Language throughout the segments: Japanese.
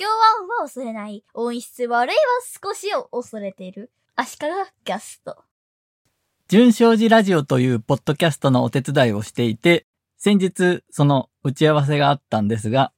バカは嫌だ今日は馬を恐れない。音質悪いは少しを恐れている。足利ガスト。純正寺ラジオというポッドキャストのお手伝いをしていて、先日その打ち合わせがあったんですが、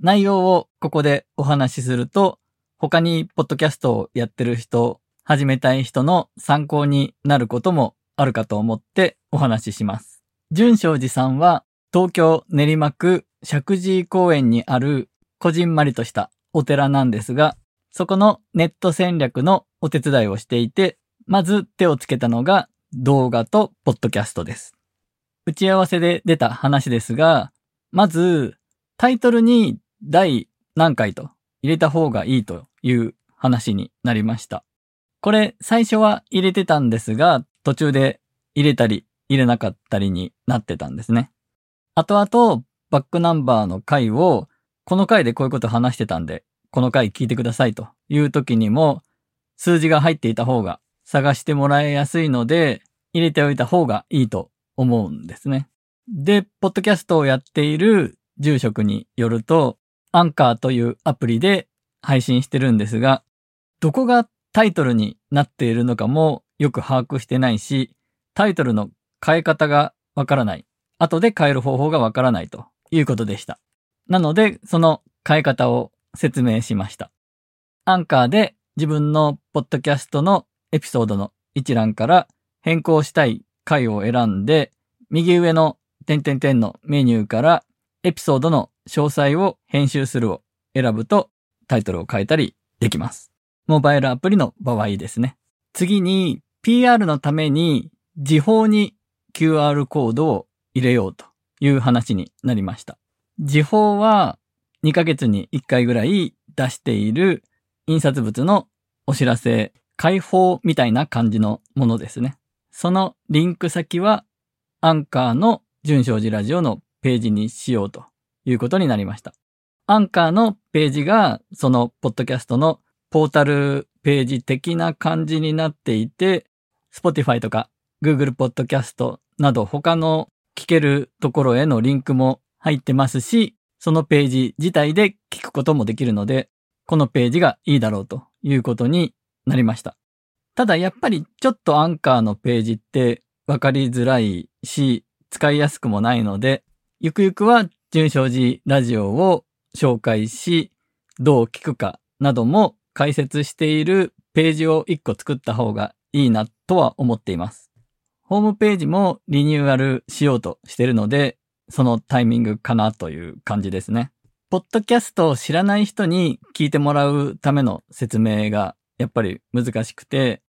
内容をここでお話しすると、他にポッドキャストをやってる人、始めたい人の参考になることもあるかと思ってお話しします。純正寺さんは東京練馬区石神井公園にあるこじんまりとしたお寺なんですが、そこのネット戦略のお手伝いをしていて、まず手をつけたのが動画とポッドキャストです。打ち合わせで出た話ですが、まずタイトルに第何回と入れた方がいいという話になりました。これ最初は入れてたんですが、途中で入れたり入れなかったりになってたんですね。後々バックナンバーの回をこの回でこういうこと話してたんで、この回聞いてくださいという時にも数字が入っていた方が探してもらいやすいので入れておいた方がいいと思うんですね。で、ポッドキャストをやっている住職によると、アンカーというアプリで配信してるんですが、どこがタイトルになっているのかもよく把握してないし、タイトルの変え方がわからない。後で変える方法がわからないということでした。なので、その変え方を説明しました。アンカーで自分のポッドキャストのエピソードの一覧から変更したい回を選んで、右上の点々点のメニューからエピソードの詳細を編集するを選ぶとタイトルを変えたりできます。モバイルアプリの場合ですね。次に PR のために時報に QR コードを入れようという話になりました。時報は2ヶ月に1回ぐらい出している印刷物のお知らせ、開放みたいな感じのものですね。そのリンク先はアンカーの純正寺ラジオのページにしようということになりました。アンカーのページがそのポッドキャストのポータルページ的な感じになっていて、Spotify とか Google Podcast など他の聞けるところへのリンクも入ってますし、そのページ自体で聞くこともできるので、このページがいいだろうということになりました。ただやっぱりちょっとアンカーのページってわかりづらいし、使いやすくもないので、ゆくゆくは純正寺ラジオを紹介し、どう聞くかなども解説しているページを一個作った方がいいなとは思っています。ホームページもリニューアルしようとしているので、そのタイミングかなという感じですね。ポッドキャストを知らない人に聞いてもらうための説明がやっぱり難しくて、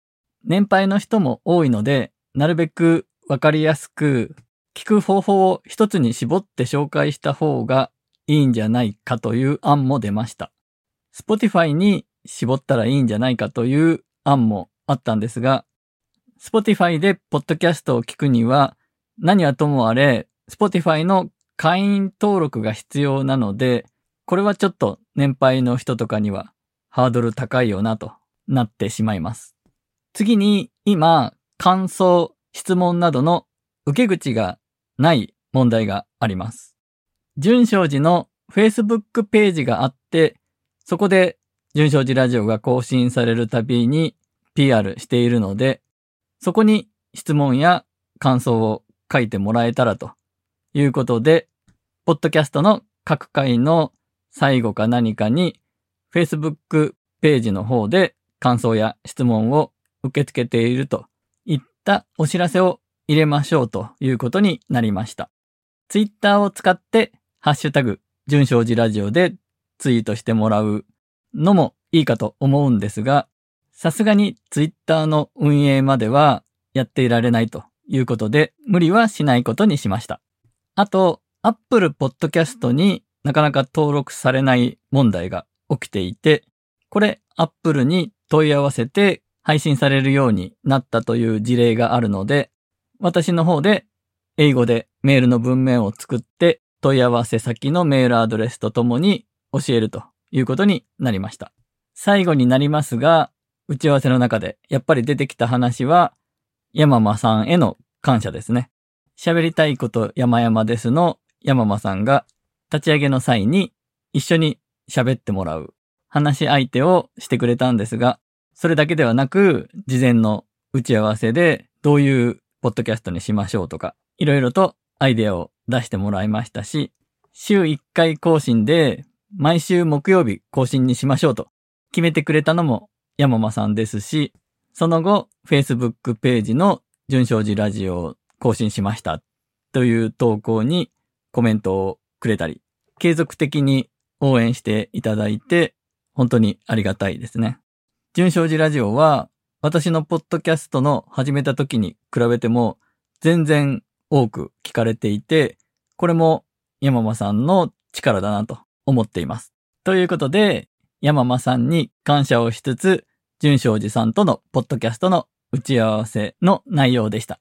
年配の人も多いので、なるべくわかりやすく聞く方法を一つに絞って紹介した方がいいんじゃないかという案も出ました。Spotify に絞ったらいいんじゃないかという案もあったんですが、Spotify でポッドキャストを聞くには何はともあれ Spotify の会員登録が必要なので、これはちょっと年配の人とかにはハードル高いよなとなってしまいます。次に今、感想、質問などの受け口がない問題があります。純正寺の Facebook ページがあって、そこで純正寺ラジオが更新されるたびに PR しているので、そこに質問や感想を書いてもらえたらということで、ポッドキャストの各回の最後か何かに Facebook ページの方で感想や質問を受け付けているといったお知らせを入れましょうということになりました。Twitter を使ってハッシュタグ純正寺ラジオでツイートしてもらうのもいいかと思うんですが、さすがに Twitter の運営まではやっていられないということで無理はしないことにしました。あと、Apple Podcast になかなか登録されない問題が起きていて、これ Apple に問い合わせて配信されるようになったという事例があるので、私の方で英語でメールの文面を作って問い合わせ先のメールアドレスとともに教えるということになりました。最後になりますが、打ち合わせの中でやっぱり出てきた話は、山間さんへの感謝ですね。喋りたいこと山々ですの山間さんが立ち上げの際に一緒に喋ってもらう話し相手をしてくれたんですが、それだけではなく、事前の打ち合わせでどういうポッドキャストにしましょうとか、いろいろとアイデアを出してもらいましたし、週1回更新で毎週木曜日更新にしましょうと決めてくれたのも山間さんですし、その後、Facebook ページの純正寺ラジオ更新しましたという投稿にコメントをくれたり、継続的に応援していただいて、本当にありがたいですね。純正寺ラジオは、私のポッドキャストの始めた時に比べても、全然多く聞かれていて、これも山間さんの力だなと思っています。ということで、山間さんに感謝をしつつ、純正寺さんとのポッドキャストの打ち合わせの内容でした。